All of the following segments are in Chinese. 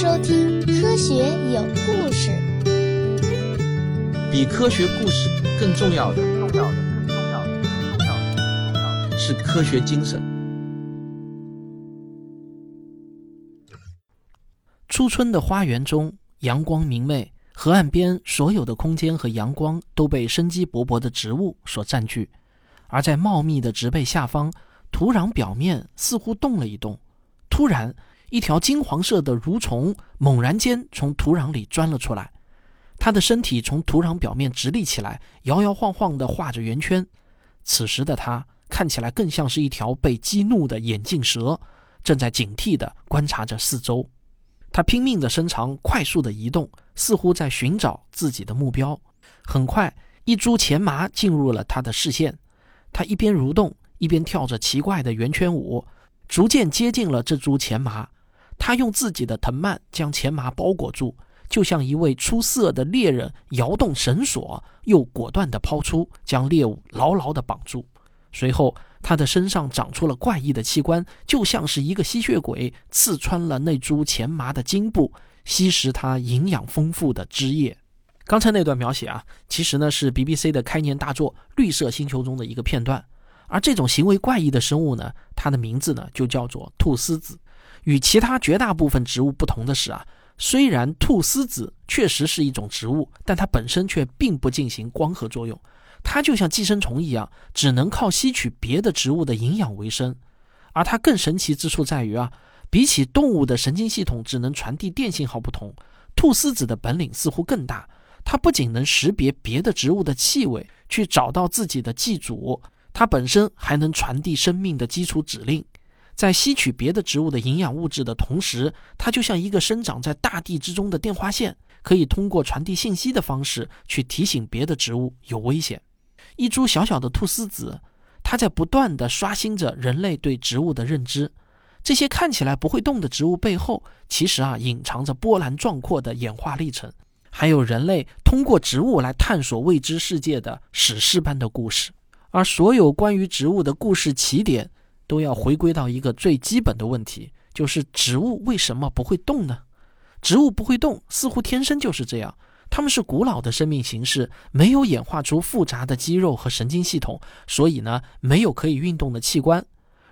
收听《科学有故事》。比科学故事更重要的，重要的，更重要的，更重要的，重要的是科学精神。初春的花园中，阳光明媚，河岸边所有的空间和阳光都被生机勃勃的植物所占据，而在茂密的植被下方，土壤表面似乎动了一动。突然，一条金黄色的蠕虫猛然间从土壤里钻了出来，它的身体从土壤表面直立起来，摇摇晃晃地画着圆圈。此时的它看起来更像是一条被激怒的眼镜蛇，正在警惕地观察着四周。它拼命地伸长，快速地移动，似乎在寻找自己的目标。很快，一株前麻进入了它的视线。它一边蠕动，一边跳着奇怪的圆圈舞，逐渐接近了这株前麻。他用自己的藤蔓将前麻包裹住，就像一位出色的猎人摇动绳索，又果断地抛出，将猎物牢牢地绑住。随后，他的身上长出了怪异的器官，就像是一个吸血鬼，刺穿了那株前麻的茎部，吸食它营养丰富的汁液。刚才那段描写啊，其实呢是 BBC 的开年大作《绿色星球》中的一个片段。而这种行为怪异的生物呢，它的名字呢就叫做菟丝子。与其他绝大部分植物不同的是啊，虽然菟丝子确实是一种植物，但它本身却并不进行光合作用。它就像寄生虫一样，只能靠吸取别的植物的营养为生。而它更神奇之处在于啊，比起动物的神经系统只能传递电信号不同，菟丝子的本领似乎更大。它不仅能识别别的植物的气味，去找到自己的寄主，它本身还能传递生命的基础指令。在吸取别的植物的营养物质的同时，它就像一个生长在大地之中的电话线，可以通过传递信息的方式去提醒别的植物有危险。一株小小的菟丝子，它在不断地刷新着人类对植物的认知。这些看起来不会动的植物背后，其实啊隐藏着波澜壮阔的演化历程，还有人类通过植物来探索未知世界的史诗般的故事。而所有关于植物的故事起点。都要回归到一个最基本的问题，就是植物为什么不会动呢？植物不会动，似乎天生就是这样。它们是古老的生命形式，没有演化出复杂的肌肉和神经系统，所以呢，没有可以运动的器官。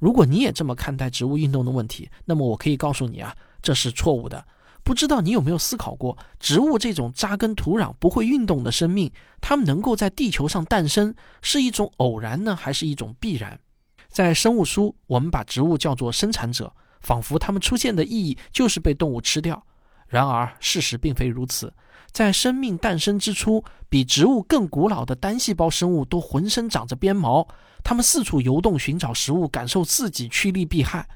如果你也这么看待植物运动的问题，那么我可以告诉你啊，这是错误的。不知道你有没有思考过，植物这种扎根土壤、不会运动的生命，它们能够在地球上诞生，是一种偶然呢，还是一种必然？在生物书，我们把植物叫做生产者，仿佛它们出现的意义就是被动物吃掉。然而，事实并非如此。在生命诞生之初，比植物更古老的单细胞生物都浑身长着鞭毛，它们四处游动，寻找食物，感受刺激，趋利避害。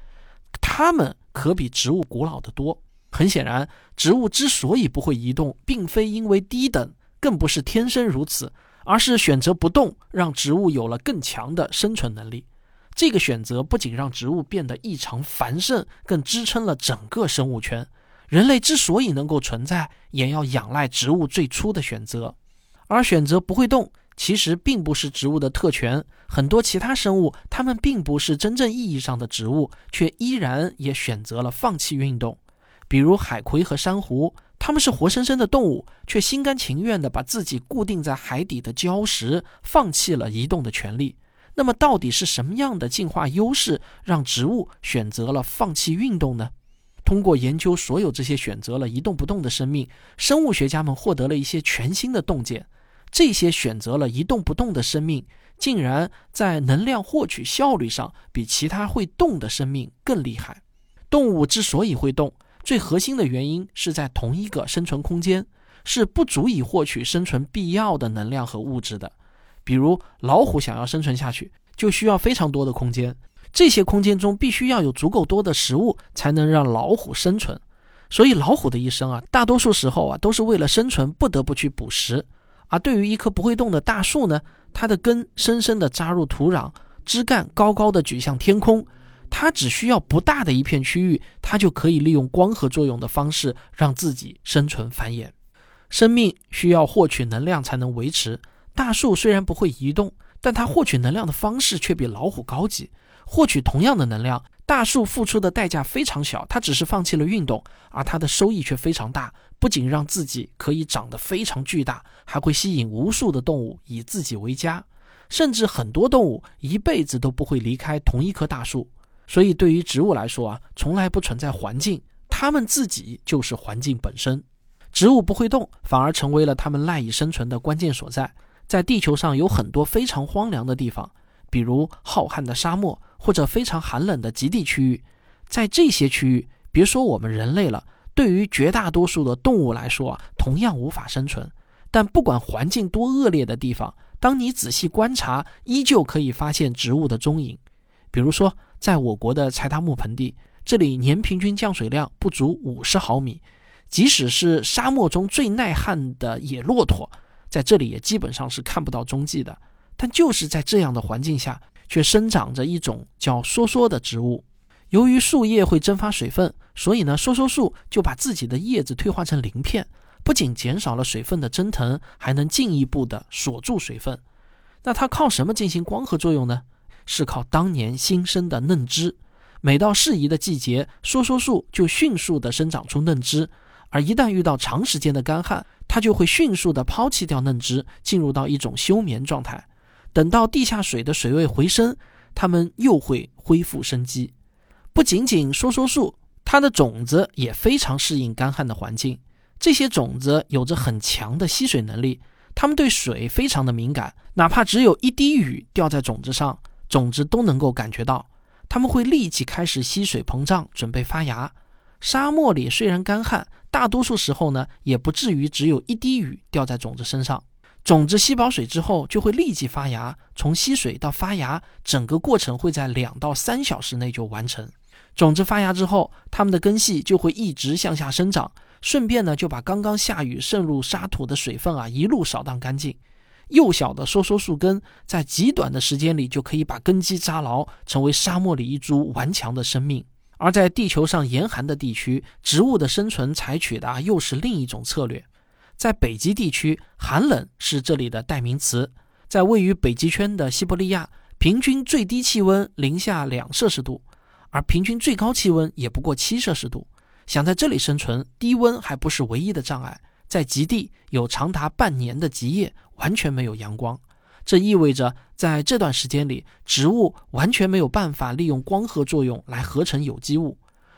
它们可比植物古老得多。很显然，植物之所以不会移动，并非因为低等，更不是天生如此，而是选择不动，让植物有了更强的生存能力。这个选择不仅让植物变得异常繁盛，更支撑了整个生物圈。人类之所以能够存在，也要仰赖植物最初的选择。而选择不会动，其实并不是植物的特权。很多其他生物，它们并不是真正意义上的植物，却依然也选择了放弃运动。比如海葵和珊瑚，它们是活生生的动物，却心甘情愿地把自己固定在海底的礁石，放弃了移动的权利。那么，到底是什么样的进化优势让植物选择了放弃运动呢？通过研究所有这些选择了一动不动的生命，生物学家们获得了一些全新的洞见。这些选择了一动不动的生命，竟然在能量获取效率上比其他会动的生命更厉害。动物之所以会动，最核心的原因是在同一个生存空间，是不足以获取生存必要的能量和物质的。比如老虎想要生存下去，就需要非常多的空间。这些空间中必须要有足够多的食物，才能让老虎生存。所以老虎的一生啊，大多数时候啊，都是为了生存不得不去捕食。而对于一棵不会动的大树呢，它的根深深地扎入土壤，枝干高高的举向天空，它只需要不大的一片区域，它就可以利用光合作用的方式让自己生存繁衍。生命需要获取能量才能维持。大树虽然不会移动，但它获取能量的方式却比老虎高级。获取同样的能量，大树付出的代价非常小，它只是放弃了运动，而它的收益却非常大。不仅让自己可以长得非常巨大，还会吸引无数的动物以自己为家，甚至很多动物一辈子都不会离开同一棵大树。所以，对于植物来说啊，从来不存在环境，它们自己就是环境本身。植物不会动，反而成为了它们赖以生存的关键所在。在地球上有很多非常荒凉的地方，比如浩瀚的沙漠。或者非常寒冷的极地区域，在这些区域，别说我们人类了，对于绝大多数的动物来说，同样无法生存。但不管环境多恶劣的地方，当你仔细观察，依旧可以发现植物的踪影。比如说，在我国的柴达木盆地，这里年平均降水量不足五十毫米，即使是沙漠中最耐旱的野骆驼，在这里也基本上是看不到踪迹的。但就是在这样的环境下，却生长着一种叫梭梭的植物。由于树叶会蒸发水分，所以呢，梭梭树就把自己的叶子退化成鳞片，不仅减少了水分的蒸腾，还能进一步的锁住水分。那它靠什么进行光合作用呢？是靠当年新生的嫩枝。每到适宜的季节，梭梭树就迅速的生长出嫩枝，而一旦遇到长时间的干旱，它就会迅速的抛弃掉嫩枝，进入到一种休眠状态。等到地下水的水位回升，它们又会恢复生机。不仅仅梭梭树，它的种子也非常适应干旱的环境。这些种子有着很强的吸水能力，它们对水非常的敏感，哪怕只有一滴雨掉在种子上，种子都能够感觉到。它们会立即开始吸水膨胀，准备发芽。沙漠里虽然干旱，大多数时候呢，也不至于只有一滴雨掉在种子身上。种子吸饱水之后，就会立即发芽。从吸水到发芽，整个过程会在两到三小时内就完成。种子发芽之后，它们的根系就会一直向下生长，顺便呢就把刚刚下雨渗入沙土的水分啊一路扫荡干净。幼小的梭梭树根在极短的时间里就可以把根基扎牢，成为沙漠里一株顽强的生命。而在地球上严寒的地区，植物的生存采取的又是另一种策略。在北极地区，寒冷是这里的代名词。在位于北极圈的西伯利亚，平均最低气温零下两摄氏度，而平均最高气温也不过七摄氏度。想在这里生存，低温还不是唯一的障碍。在极地，有长达半年的极夜，完全没有阳光。这意味着，在这段时间里，植物完全没有办法利用光合作用来合成有机物。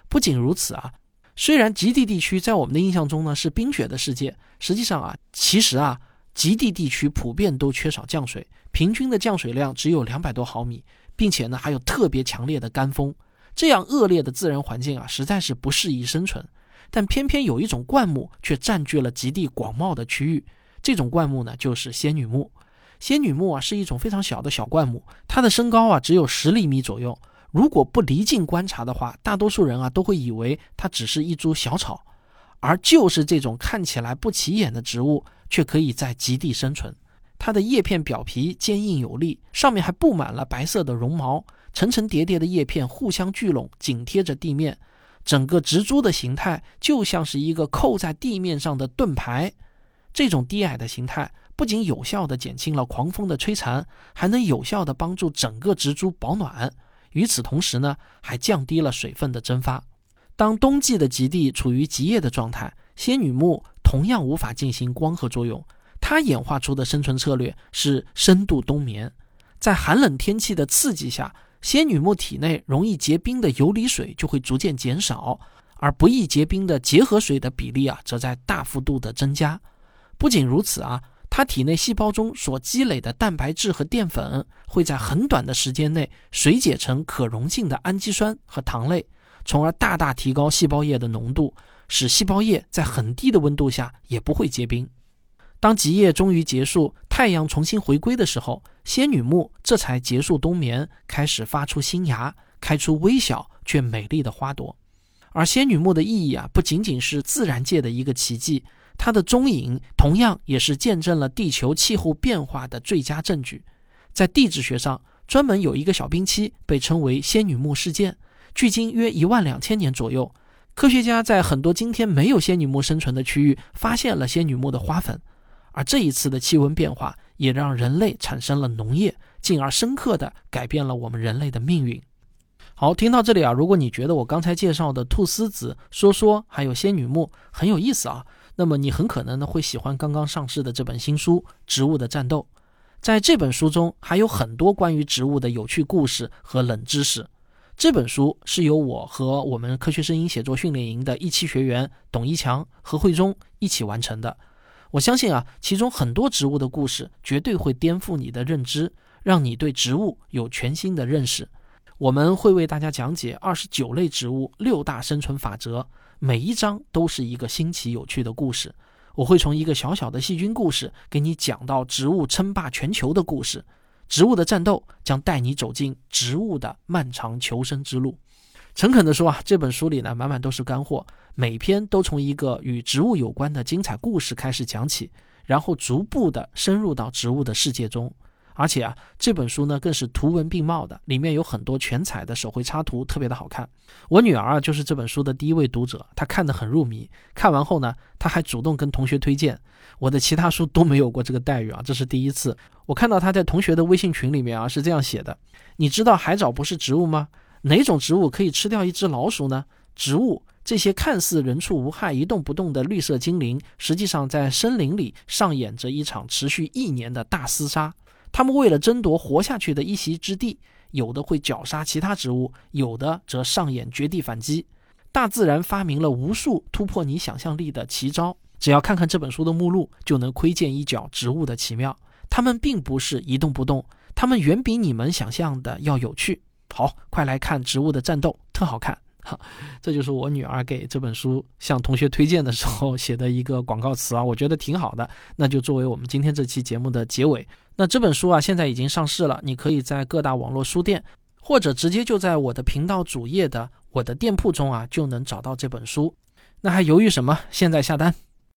不仅如此啊。虽然极地地区在我们的印象中呢是冰雪的世界，实际上啊，其实啊，极地地区普遍都缺少降水，平均的降水量只有两百多毫米，并且呢还有特别强烈的干风，这样恶劣的自然环境啊，实在是不适宜生存。但偏偏有一种灌木却占据了极地广袤的区域，这种灌木呢就是仙女木。仙女木啊是一种非常小的小灌木，它的身高啊只有十厘米左右。如果不离近观察的话，大多数人啊都会以为它只是一株小草，而就是这种看起来不起眼的植物，却可以在极地生存。它的叶片表皮坚硬有力，上面还布满了白色的绒毛，层层叠叠的叶片互相聚拢，紧贴着地面，整个植株的形态就像是一个扣在地面上的盾牌。这种低矮的形态不仅有效地减轻了狂风的摧残，还能有效地帮助整个植株保暖。与此同时呢，还降低了水分的蒸发。当冬季的极地处于极夜的状态，仙女木同样无法进行光合作用。它演化出的生存策略是深度冬眠。在寒冷天气的刺激下，仙女木体内容易结冰的游离水就会逐渐减少，而不易结冰的结合水的比例啊，则在大幅度的增加。不仅如此啊。它体内细胞中所积累的蛋白质和淀粉会在很短的时间内水解成可溶性的氨基酸和糖类，从而大大提高细胞液的浓度，使细胞液在很低的温度下也不会结冰。当极夜终于结束，太阳重新回归的时候，仙女木这才结束冬眠，开始发出新芽，开出微小却美丽的花朵。而仙女木的意义啊，不仅仅是自然界的一个奇迹。它的踪影同样也是见证了地球气候变化的最佳证据。在地质学上，专门有一个小冰期被称为“仙女木事件”，距今约一万两千年左右。科学家在很多今天没有仙女木生存的区域发现了仙女木的花粉，而这一次的气温变化也让人类产生了农业，进而深刻地改变了我们人类的命运。好，听到这里啊，如果你觉得我刚才介绍的菟丝子、说说还有仙女木很有意思啊，那么你很可能呢会喜欢刚刚上市的这本新书《植物的战斗》。在这本书中还有很多关于植物的有趣故事和冷知识。这本书是由我和我们科学声音写作训练营的一期学员董一强、何慧忠一起完成的。我相信啊，其中很多植物的故事绝对会颠覆你的认知，让你对植物有全新的认识。我们会为大家讲解二十九类植物六大生存法则，每一章都是一个新奇有趣的故事。我会从一个小小的细菌故事给你讲到植物称霸全球的故事。植物的战斗将带你走进植物的漫长求生之路。诚恳地说啊，这本书里呢满满都是干货，每篇都从一个与植物有关的精彩故事开始讲起，然后逐步的深入到植物的世界中。而且啊，这本书呢更是图文并茂的，里面有很多全彩的手绘插图，特别的好看。我女儿啊就是这本书的第一位读者，她看得很入迷。看完后呢，她还主动跟同学推荐。我的其他书都没有过这个待遇啊，这是第一次。我看到她在同学的微信群里面啊是这样写的：你知道海藻不是植物吗？哪种植物可以吃掉一只老鼠呢？植物这些看似人畜无害、一动不动的绿色精灵，实际上在森林里上演着一场持续一年的大厮杀。他们为了争夺活下去的一席之地，有的会绞杀其他植物，有的则上演绝地反击。大自然发明了无数突破你想象力的奇招，只要看看这本书的目录，就能窥见一角植物的奇妙。它们并不是一动不动，它们远比你们想象的要有趣。好，快来看《植物的战斗》，特好看。哈，这就是我女儿给这本书向同学推荐的时候写的一个广告词啊，我觉得挺好的。那就作为我们今天这期节目的结尾。那这本书啊，现在已经上市了，你可以在各大网络书店，或者直接就在我的频道主页的我的店铺中啊，就能找到这本书。那还犹豫什么？现在下单！